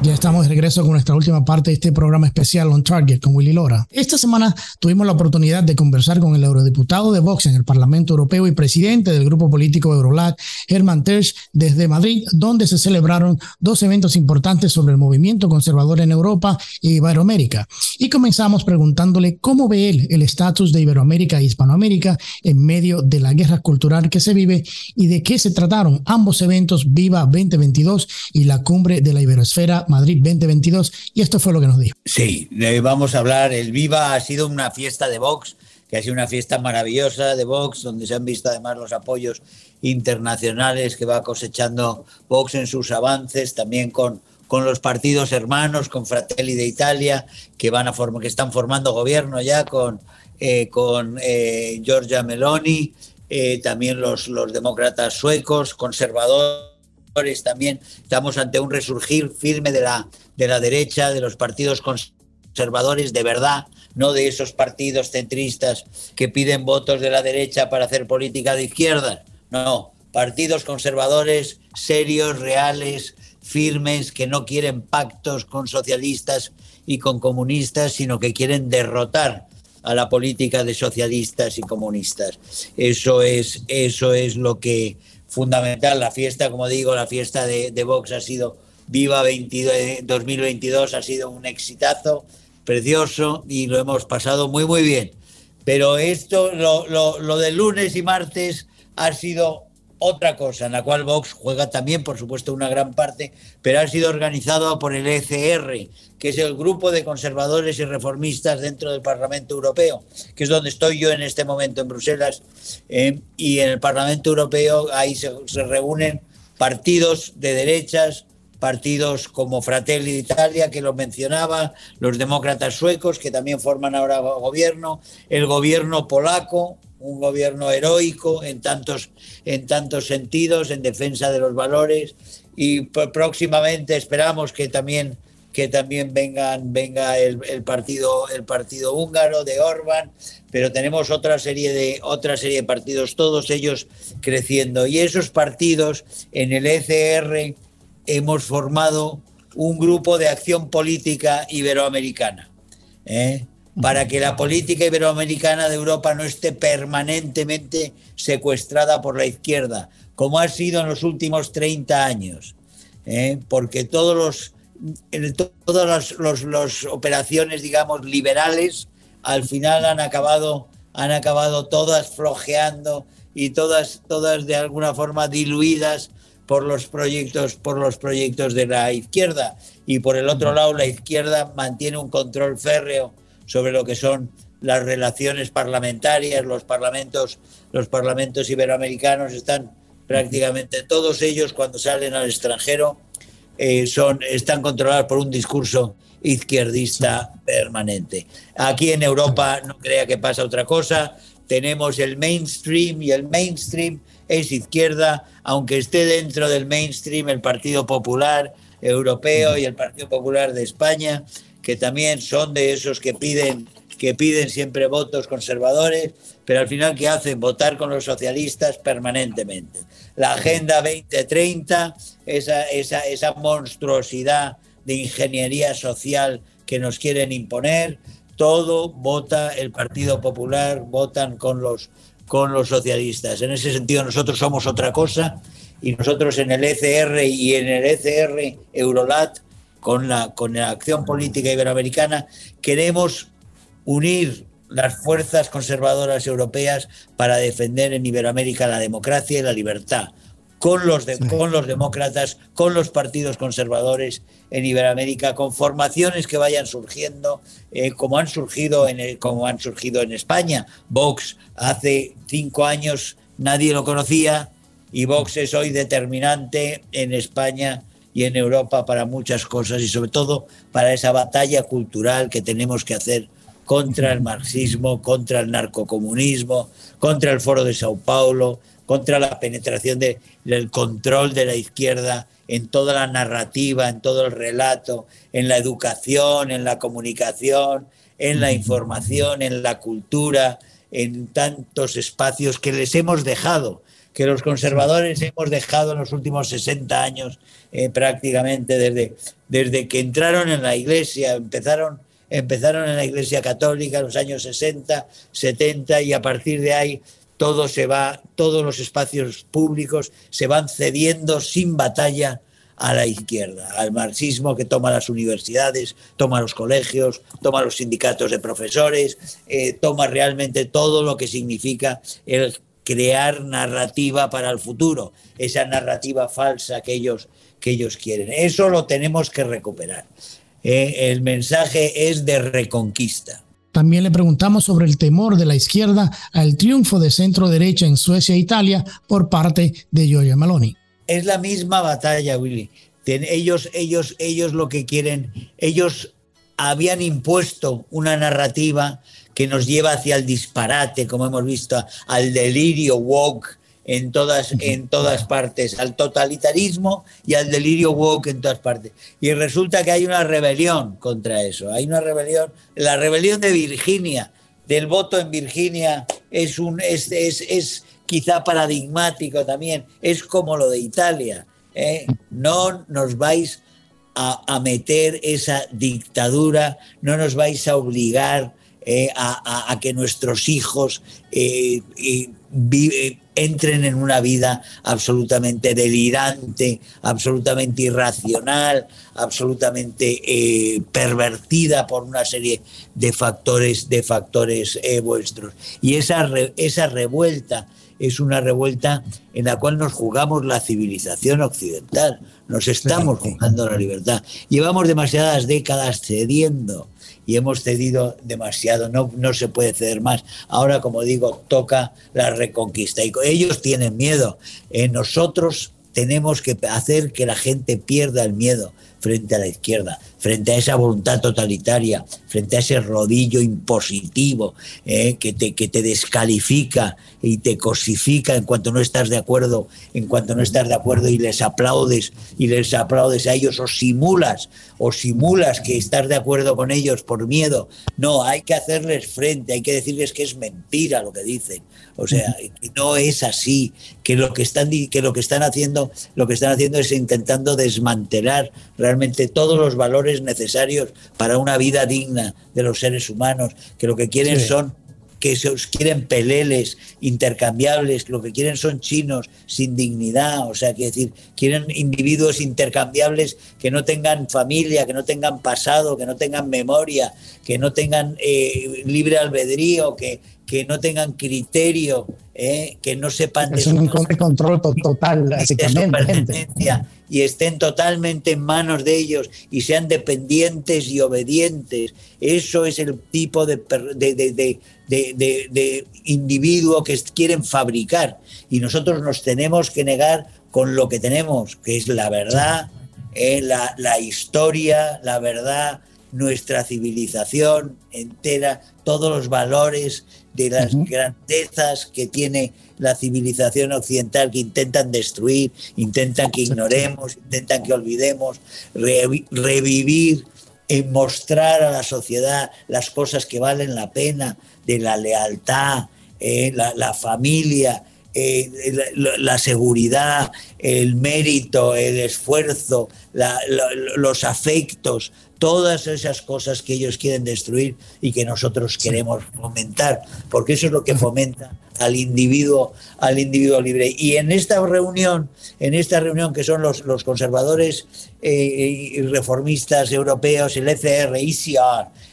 Speaker 2: Ya estamos de regreso con nuestra última parte de este programa especial On Target con Willy Lora. Esta semana tuvimos la oportunidad de conversar con el eurodiputado de Vox en el Parlamento Europeo y presidente del grupo político Eurolat, Herman Tersch, desde Madrid, donde se celebraron dos eventos importantes sobre el movimiento conservador en Europa y Iberoamérica. Y comenzamos preguntándole cómo ve él el estatus de Iberoamérica e Hispanoamérica en medio de la guerra cultural que se vive y de qué se trataron ambos eventos Viva 2022 y la cumbre de la Iberosfera Madrid 2022 y esto fue lo que nos dijo.
Speaker 5: Sí, vamos a hablar, el Viva ha sido una fiesta de Vox, que ha sido una fiesta maravillosa de Vox, donde se han visto además los apoyos internacionales que va cosechando Vox en sus avances, también con, con los partidos hermanos, con Fratelli de Italia, que, van a que están formando gobierno ya con, eh, con eh, Giorgia Meloni, eh, también los, los demócratas suecos, conservadores también estamos ante un resurgir firme de la, de la derecha, de los partidos conservadores de verdad, no de esos partidos centristas que piden votos de la derecha para hacer política de izquierda. No, partidos conservadores serios, reales, firmes, que no quieren pactos con socialistas y con comunistas, sino que quieren derrotar a la política de socialistas y comunistas. Eso es, eso es lo que fundamental. La fiesta, como digo, la fiesta de, Vox ha sido Viva 2022, ha sido un exitazo precioso y lo hemos pasado muy, muy bien. Pero esto, lo, lo, lo de lunes y martes ha sido otra cosa, en la cual Vox juega también, por supuesto, una gran parte, pero ha sido organizado por el ECR, que es el grupo de conservadores y reformistas dentro del Parlamento Europeo, que es donde estoy yo en este momento en Bruselas. Eh, y en el Parlamento Europeo ahí se, reúnen partidos de derechas, partidos como Fratelli d'Italia, que lo mencionaba, los demócratas suecos, que también forman ahora gobierno, el gobierno polaco, un gobierno heroico en tantos, en tantos sentidos, en defensa de los valores, y próximamente esperamos que también que también vengan, venga el, partido, el partido húngaro de Orban, pero tenemos otra serie, de, otra serie de partidos, todos ellos creciendo. Y esos partidos en el ECR hemos formado un grupo de acción política iberoamericana. ¿eh? Para que la política iberoamericana de Europa no esté permanentemente secuestrada por la izquierda, como ha sido en los últimos 30 años. ¿eh? Porque todos los en todas las operaciones, digamos, liberales, al final han acabado, han acabado todas flojeando y todas, todas de alguna forma diluidas por los proyectos, por los proyectos de la izquierda. Y por el otro lado, la izquierda mantiene un control férreo sobre lo que son las relaciones parlamentarias, los parlamentos, los parlamentos iberoamericanos están prácticamente todos ellos cuando salen al extranjero eh, son, están controlados por un discurso izquierdista permanente. Aquí en Europa no crea que pasa otra cosa, tenemos el mainstream y el mainstream es izquierda, aunque esté dentro del mainstream el Partido Popular Europeo y el Partido Popular de España, que también son de esos que piden que piden siempre votos conservadores, pero al final ¿qué hacen? Votar con los socialistas permanentemente. La Agenda 2030, esa, esa, esa monstruosidad de ingeniería social que nos quieren imponer, todo vota el Partido Popular, votan con los, con los socialistas. En ese sentido nosotros somos otra cosa y nosotros en el ECR y en el ECR Eurolat, con la, con la acción política iberoamericana, queremos unir las fuerzas conservadoras europeas para defender en Iberoamérica la democracia y la libertad, con los, con los demócratas, con los partidos conservadores en Iberoamérica, con formaciones que vayan surgiendo, eh, como, han surgido en como han surgido en España. Vox hace cinco años nadie lo conocía y Vox es hoy determinante en España y en Europa para muchas cosas y sobre todo para esa batalla cultural que tenemos que hacer contra el marxismo, contra el narcocomunismo, contra el Foro de Sao Paulo, contra la penetración del control de la izquierda en toda la narrativa, en todo el relato, en la educación, en la comunicación, en la información, en la cultura, en tantos espacios que les hemos dejado, que los conservadores hemos dejado en los últimos 60 años eh, prácticamente desde, desde que entraron en la iglesia, empezaron, empezaron en la iglesia católica en los años 60, 70 y a partir de ahí todo se va, todos los espacios públicos se van cediendo sin batalla a la izquierda, al marxismo que toma las universidades, toma los colegios, toma los sindicatos de profesores, eh, toma realmente todo lo que significa el crear narrativa para el futuro, esa narrativa falsa que ellos, que ellos quieren. Eso lo tenemos que recuperar. Eh, el mensaje es de reconquista.
Speaker 2: También le preguntamos sobre el temor de la izquierda al triunfo de centro derecha en Suecia e Italia por parte de Giorgia Maloney.
Speaker 5: Es la misma batalla, Willy. Ellos, ellos, ellos lo que quieren, ellos habían impuesto una narrativa que nos lleva hacia el disparate, como hemos visto, al delirio woke en todas, en todas partes, al totalitarismo y al delirio woke en todas partes. Y resulta que hay una rebelión contra eso, hay una rebelión, la rebelión de Virginia, del voto en Virginia, es, un, es, es, es quizá paradigmático también, es como lo de Italia. ¿eh? No nos vais a, meter esa dictadura, no nos vais a obligar eh, a, que nuestros hijos eh, entren en una vida absolutamente delirante, absolutamente irracional, absolutamente pervertida por una serie de factores, de factores vuestros. Y esa, esa revuelta es una revuelta en la cual nos jugamos la civilización occidental, nos estamos jugando la libertad. Llevamos demasiadas décadas cediendo y hemos cedido demasiado, no, no se puede ceder más. Ahora, como digo, toca la reconquista y ellos tienen miedo. Eh, nosotros tenemos que hacer que la gente pierda el miedo frente a la izquierda, frente a esa voluntad totalitaria, frente a ese rodillo impositivo eh, que, te, que te descalifica y te cosifica en cuanto no estás de acuerdo, en cuanto no estás de acuerdo y les aplaudes y les aplaudes a ellos o simulas o simulas que estás de acuerdo con ellos por miedo. No, hay que hacerles frente, hay que decirles que es mentira lo que dicen. O sea, que no es así, que lo que están que lo que están haciendo, lo que están haciendo es intentando desmantelar realmente todos los valores necesarios para una vida digna de los seres humanos, que lo que quieren son que se quieren peleles intercambiables, lo que quieren son chinos sin dignidad, o sea, que decir, quieren individuos intercambiables que no tengan familia, que no tengan pasado, que no tengan memoria, que no tengan eh, libre albedrío, que, que no tengan criterio, eh, que no sepan
Speaker 2: es un control [laughs] total, básicamente
Speaker 5: y estén totalmente en manos de ellos y sean dependientes y obedientes. Eso es el tipo de, de, individuo que quieren fabricar. Y nosotros nos tenemos que negar con lo que tenemos, que es la verdad, eh, la, la historia, la verdad, nuestra civilización entera, todos los valores de las grandezas que tiene la civilización occidental que intentan destruir, intentan que ignoremos, intentan que olvidemos, revivir y mostrar a la sociedad las cosas que valen la pena de la lealtad, eh, la, familia, eh, la, seguridad, el mérito, el esfuerzo, los afectos, todas esas cosas que ellos quieren destruir y que nosotros queremos fomentar, porque eso es lo que fomenta al individuo, al individuo libre. Y en esta reunión, en esta reunión que son los, los conservadores eh, y reformistas europeos, el ECR,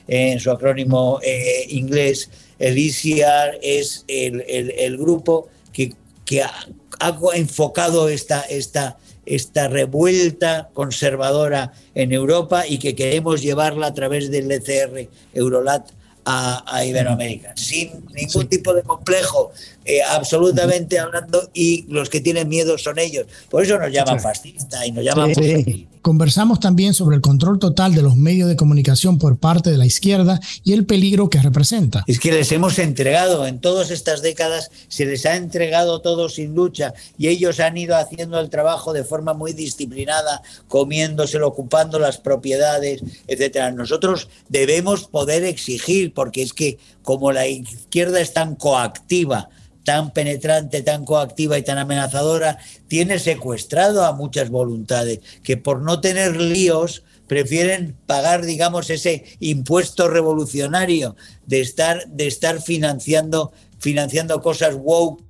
Speaker 5: en su acrónimo eh, inglés, el ECR es el, el, grupo que, que ha, ha, enfocado esta, esta, esta revuelta conservadora en Europa y que queremos llevarla a través del ECR Eurolat a, Iberoamérica, sin ningún tipo de complejo, eh, absolutamente hablando, y los que tienen miedo son ellos. Por eso nos llaman fascistas y nos llaman...
Speaker 2: Conversamos también sobre el control total de los medios de comunicación por parte de la izquierda y el peligro que representa.
Speaker 5: Es que les hemos entregado, en todas estas décadas se les ha entregado todo sin lucha y ellos han ido haciendo el trabajo de forma muy disciplinada, comiéndoselo, ocupando las propiedades, etcétera. Nosotros debemos poder exigir, porque es que como la izquierda es tan coactiva, tan penetrante, tan coactiva y tan amenazadora, tiene secuestrado a muchas voluntades que por no tener líos prefieren pagar, digamos, ese impuesto revolucionario de estar, de estar financiando, financiando cosas woke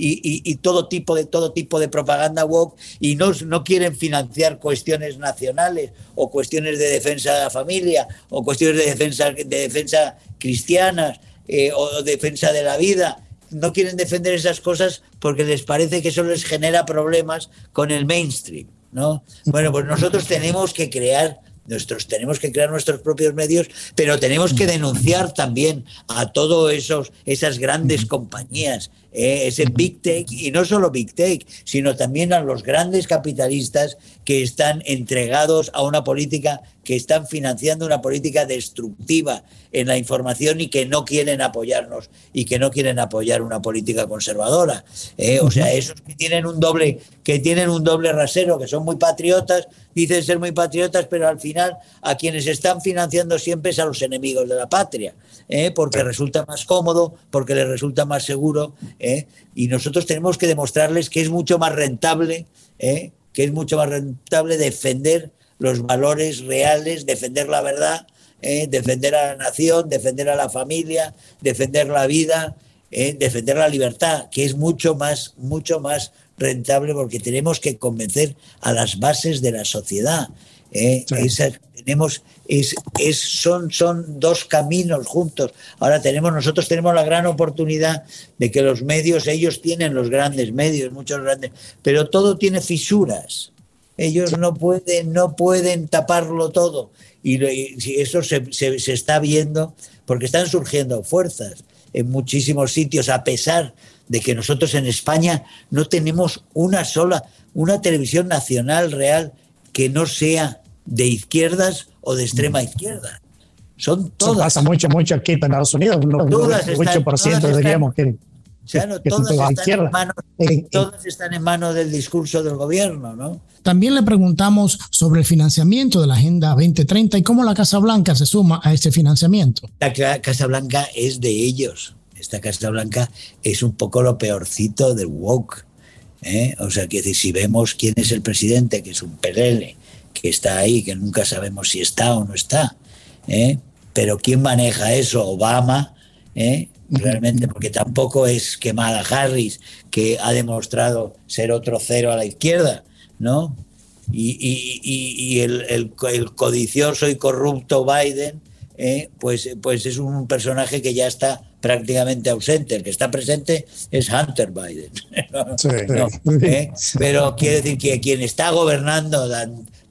Speaker 5: y, todo tipo de todo tipo de propaganda woke y no, no quieren financiar cuestiones nacionales o cuestiones de defensa de la familia o cuestiones de defensa de defensa cristianas eh, o defensa de la vida no quieren defender esas cosas porque les parece que eso les genera problemas con el mainstream ¿no? Bueno, pues nosotros [laughs] tenemos que crear nuestros, tenemos que crear nuestros propios medios, pero tenemos que denunciar también a todos esos, esas grandes compañías, eh, ese Big Tech, y no solo Big Tech, sino también a los grandes capitalistas que están entregados a una política, que están financiando una política destructiva en la información y que no quieren apoyarnos y que no quieren apoyar una política conservadora. Eh, o sea, esos que tienen un doble, que tienen un doble rasero, que son muy patriotas, dicen ser muy patriotas, pero al final a quienes están financiando siempre es a los enemigos de la patria, ¿eh? porque resulta más cómodo, porque les resulta más seguro, ¿eh? y nosotros tenemos que demostrarles que es mucho más rentable, ¿eh? que es mucho más rentable defender los valores reales, defender la verdad, defender a la nación, defender a la familia, defender la vida, defender la libertad, que es mucho más, mucho más rentable porque tenemos que convencer a las bases de la sociedad. ¿Eh? tenemos, es, es, son, son dos caminos juntos. Ahora tenemos, nosotros tenemos la gran oportunidad de que los medios, ellos tienen los grandes medios, muchos grandes, pero todo tiene fisuras. Ellos no pueden, no pueden taparlo todo. Y, eso se, se está viendo porque están surgiendo fuerzas en muchísimos sitios, a pesar de que nosotros en España no tenemos una sola, una televisión nacional real que no sea de izquierdas o de extrema izquierda. Son todas. Eso
Speaker 2: pasa mucho, mucho aquí en Estados Unidos. Todas están, todas diríamos que,
Speaker 5: todas, están en manos, todas están en manos del discurso del gobierno, ¿no?
Speaker 2: También le preguntamos sobre el financiamiento de la Agenda 2030 y cómo la Casa Blanca se suma a ese financiamiento.
Speaker 5: La Casa Blanca es de ellos esta Casa Blanca es un poco lo peorcito del woke. ¿Eh? O sea, que si vemos quién es el presidente, que es un pelele, que está ahí, que nunca sabemos si está o no está, ¿eh? pero quién maneja eso, Obama, ¿eh? realmente, porque tampoco es quemada Harris, que ha demostrado ser otro cero a la izquierda, ¿no? Y, el, el, codicioso y corrupto Biden, pues, pues es un personaje que ya está prácticamente ausente. El que está presente es Hunter Biden. [laughs] ¿Eh? Pero quiere decir que quien está gobernando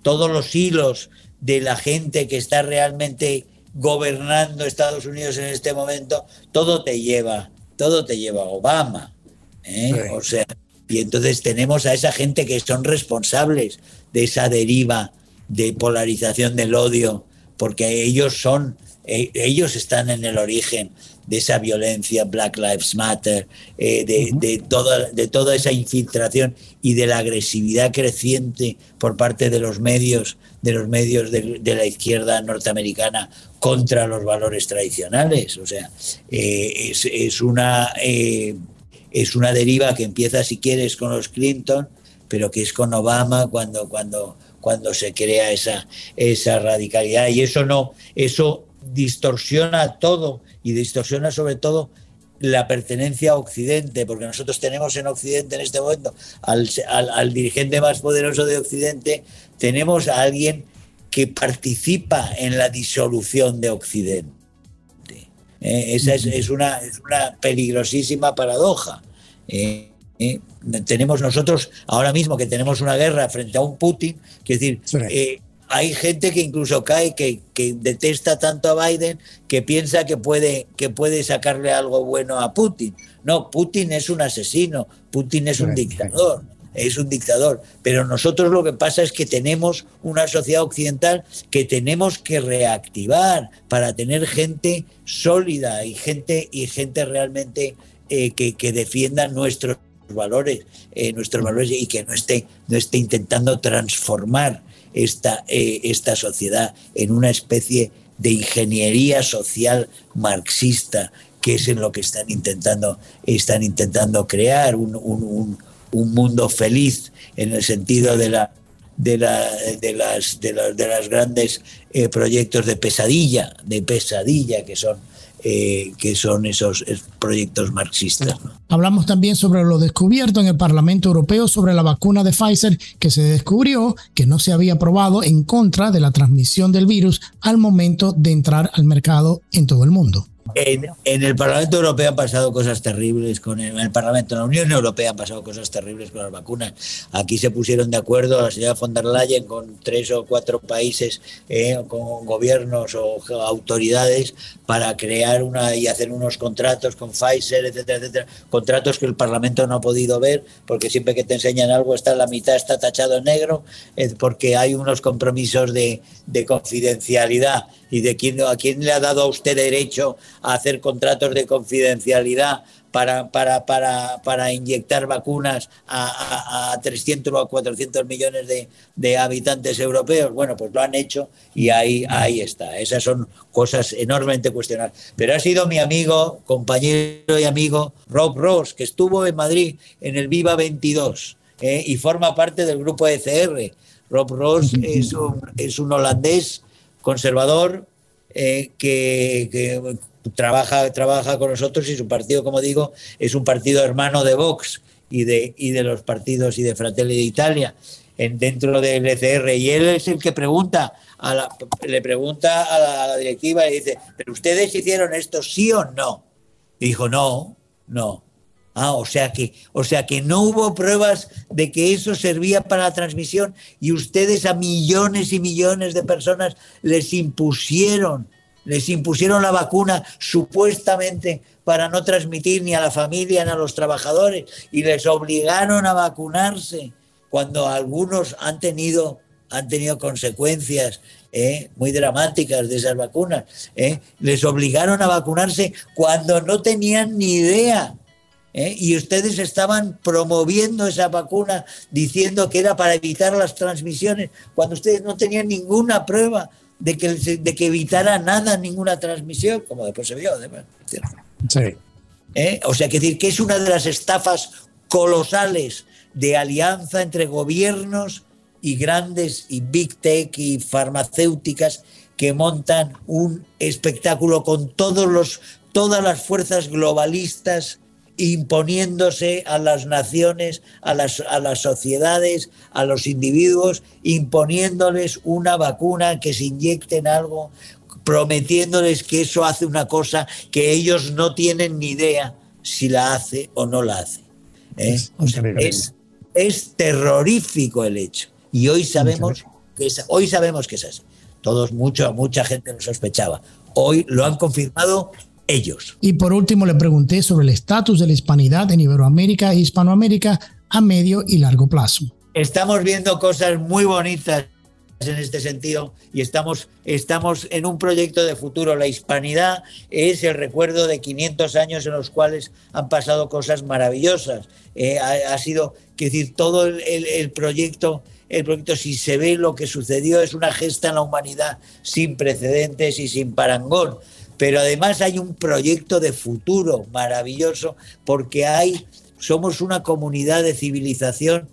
Speaker 5: todos los hilos de la gente que está realmente gobernando Estados Unidos en este momento, todo te lleva, todo te lleva a Obama. ¿eh? O sea, y entonces tenemos a esa gente que son responsables de esa deriva de polarización del odio, porque ellos son, eh, ellos están en el origen de esa violencia, Black Lives Matter, eh, de, toda, de toda esa infiltración y de la agresividad creciente por parte de los medios, de los medios de, la izquierda norteamericana contra los valores tradicionales. O sea, eh, es, una, eh, es una deriva que empieza, si quieres, con los Clinton, pero que es con Obama cuando, cuando, cuando se crea esa, esa radicalidad. Y eso no, eso distorsiona todo y distorsiona sobre todo la pertenencia a Occidente, porque nosotros tenemos en Occidente en este momento al, dirigente más poderoso de Occidente, tenemos a alguien que participa en la disolución de Occidente. Eh, esa es, una, una, peligrosísima paradoja. Eh, eh, tenemos nosotros ahora mismo que tenemos una guerra frente a un Putin, que es decir, hay gente que incluso cae, que, detesta tanto a Biden, que piensa que puede, que puede sacarle algo bueno a Putin. No, Putin es un asesino, Putin es un dictador, es un dictador. Pero nosotros lo que pasa es que tenemos una sociedad occidental que tenemos que reactivar para tener gente sólida y gente, y gente realmente eh, que, defienda nuestros valores, eh, nuestros valores y que no esté, no esté intentando transformar esta, eh, esta sociedad en una especie de ingeniería social marxista que es en lo que están intentando, están intentando crear un, mundo feliz en el sentido de la de, la, de, las, de, de las grandes eh, proyectos de pesadilla, de pesadilla que son eh, que son esos, proyectos marxistas.
Speaker 2: Hablamos también sobre lo descubierto en el Parlamento Europeo sobre la vacuna de Pfizer, que se descubrió que no se había probado en contra de la transmisión del virus al momento de entrar al mercado en todo el mundo.
Speaker 5: En, el Parlamento Europeo han pasado cosas terribles con el, en el Parlamento, en la Unión Europea han pasado cosas terribles con las vacunas. Aquí se pusieron de acuerdo la señora von der Leyen con tres o cuatro países, eh, con gobiernos o autoridades para crear una y hacer unos contratos con Pfizer, etcétera, etcétera. Contratos que el Parlamento no ha podido ver porque siempre que te enseñan algo está la mitad está tachado en negro, porque hay unos compromisos de, de confidencialidad y de quién, a quién le ha dado a usted derecho a hacer contratos de confidencialidad para, para, para, para inyectar vacunas a, a, 300 o a 400 millones de, de, habitantes europeos. Bueno, pues lo han hecho y ahí, ahí está. Esas son cosas enormemente cuestionables. Pero ha sido mi amigo, compañero y amigo Rob Ross, que estuvo en Madrid en el Viva 22 eh, y forma parte del grupo ECR. Rob Ross [laughs] es un, es un holandés conservador eh, que, trabaja, trabaja con nosotros y su partido, como digo, es un partido hermano de Vox y de, y de los partidos y de Fratelli d'Italia en, dentro del ECR. Y él es el que pregunta, a la, le pregunta a la, a la directiva y dice, ¿pero ustedes hicieron esto sí o no? Y dijo, no, no. Ah, o sea que, o sea que no hubo pruebas de que eso servía para la transmisión y ustedes a millones y millones de personas les impusieron, les impusieron la vacuna supuestamente para no transmitir ni a la familia ni a los trabajadores y les obligaron a vacunarse cuando algunos han tenido han tenido consecuencias eh, muy dramáticas de esas vacunas. Eh. Les obligaron a vacunarse cuando no tenían ni idea ¿eh? y ustedes estaban promoviendo esa vacuna diciendo que era para evitar las transmisiones, cuando ustedes no tenían ninguna prueba de que, de que evitara nada, ninguna transmisión, como después se vio, además. Sí. ¿Eh? O sea, que decir que es una de las estafas colosales de alianza entre gobiernos y grandes y big tech y farmacéuticas que montan un espectáculo con todos los, todas las fuerzas globalistas imponiéndose a las naciones, a las, a las sociedades, a los individuos, imponiéndoles una vacuna que se inyecten algo, prometiéndoles que eso hace una cosa que ellos no tienen ni idea si la hace o no la hace. ¿eh? Es, es, terrorífico el hecho. Y hoy sabemos que es, hoy sabemos que es así. Todos, mucho, mucha gente lo sospechaba. Hoy lo han confirmado ellos.
Speaker 2: Y por último le pregunté sobre el estatus de la hispanidad en Iberoamérica e Hispanoamérica a medio y largo plazo.
Speaker 5: Estamos viendo cosas muy bonitas en este sentido y estamos, estamos en un proyecto de futuro. La hispanidad es el recuerdo de 500 años en los cuales han pasado cosas maravillosas. Eh, ha, sido, que decir, todo el, el, proyecto, el proyecto, si se ve lo que sucedió, es una gesta en la humanidad sin precedentes y sin parangón pero además hay un proyecto de futuro maravilloso porque hay, somos una comunidad de civilización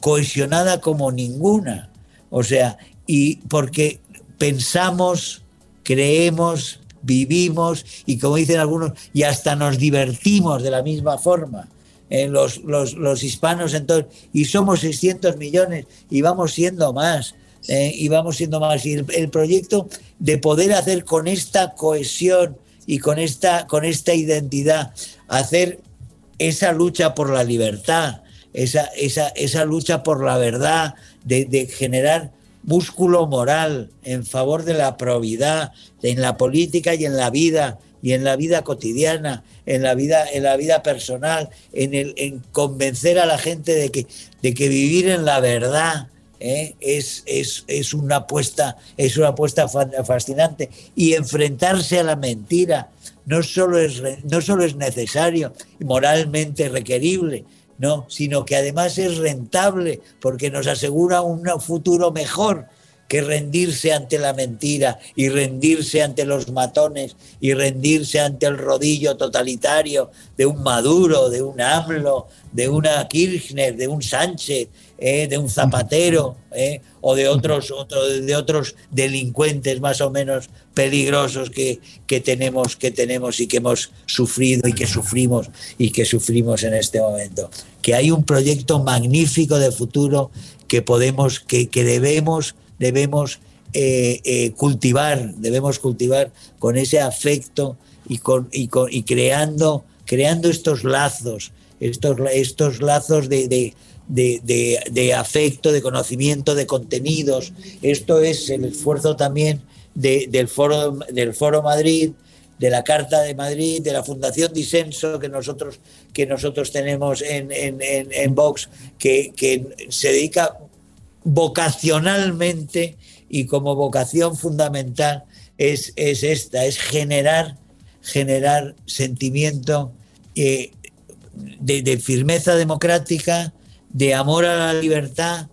Speaker 5: cohesionada como ninguna. O sea, y porque pensamos, creemos, vivimos y como dicen algunos, y hasta nos divertimos de la misma forma. En los, los, los hispanos entonces, y somos 600 millones y vamos siendo más. Eh, y vamos siendo más. Y el, proyecto de poder hacer con esta cohesión y con esta, con esta identidad, hacer esa lucha por la libertad, esa, esa, esa lucha por la verdad, de, generar músculo moral en favor de la probidad en la política y en la vida y en la vida cotidiana, en la vida, en la vida personal, en, el, en convencer a la gente de que, de que vivir en la verdad, ¿eh? es, es, una apuesta, es una apuesta fascinante. Y enfrentarse a la mentira no solo es, no solo es necesario, moralmente requerible, no, sino que además es rentable porque nos asegura un futuro mejor. Que rendirse ante la mentira y rendirse ante los matones y rendirse ante el rodillo totalitario de un Maduro, de un AMLO, de una Kirchner, de un Sánchez, eh, de un Zapatero eh, o de otros, de otros delincuentes más o menos peligrosos que, que, tenemos, que tenemos y que hemos sufrido y que sufrimos y que sufrimos en este momento. Que hay un proyecto magnífico de futuro que podemos, que, que debemos debemos eh, eh, cultivar, debemos cultivar con ese afecto y, con, y, y creando, creando estos lazos, estos, estos lazos de, de, afecto, de conocimiento, de contenidos. Esto es el esfuerzo también del, foro, del Foro Madrid, de la Carta de Madrid, de la Fundación Disenso que nosotros, que nosotros tenemos en, en, en, Vox, que, que se dedica vocacionalmente y como vocación fundamental es, es esta, es generar, generar sentimiento eh, de, firmeza democrática, de amor a la libertad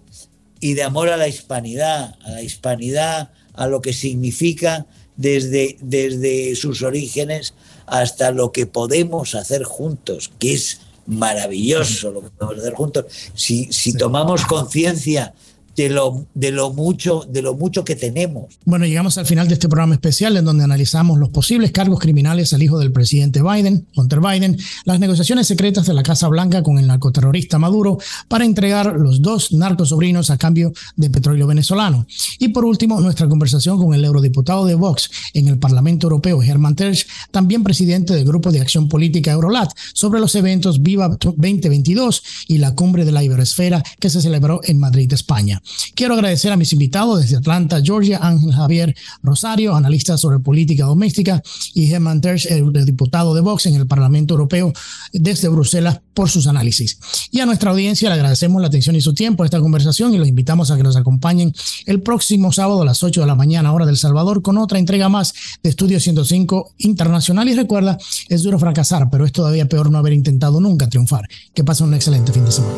Speaker 5: y de amor a la hispanidad, a la hispanidad, a lo que significa desde, desde sus orígenes hasta lo que podemos hacer juntos, que es maravilloso lo que podemos hacer juntos. Si, si tomamos conciencia de lo, de lo mucho, de lo mucho que tenemos.
Speaker 2: Bueno, llegamos al final de este programa especial en donde analizamos los posibles cargos criminales al hijo del presidente Biden, Hunter Biden, las negociaciones secretas de la Casa Blanca con el narcoterrorista Maduro para entregar los dos narcosobrinos a cambio de petróleo venezolano. Y por último, nuestra conversación con el eurodiputado de Vox en el Parlamento Europeo, Germán Terch, también presidente del Grupo de Acción Política Eurolat, sobre los eventos Viva 2022 y la cumbre de la Iberoesfera que se celebró en Madrid, España. Quiero agradecer a mis invitados desde Atlanta, Georgia, Ángel Javier Rosario, analista sobre política doméstica, y Germán Tersch, el diputado de Vox en el Parlamento Europeo desde Bruselas, por sus análisis. Y a nuestra audiencia le agradecemos la atención y su tiempo a esta conversación y los invitamos a que nos acompañen el próximo sábado a las 8 de la mañana, hora del Salvador, con otra entrega más de Estudio 105 Internacional. Y recuerda, es duro fracasar, pero es todavía peor no haber intentado nunca triunfar. Que pasen un excelente fin de semana.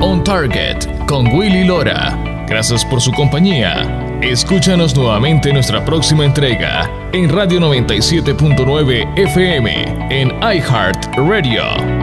Speaker 1: On Target con Willy Lora. Gracias por su compañía. Escúchanos nuevamente en nuestra próxima entrega en Radio 97.9 FM en iHeart Radio.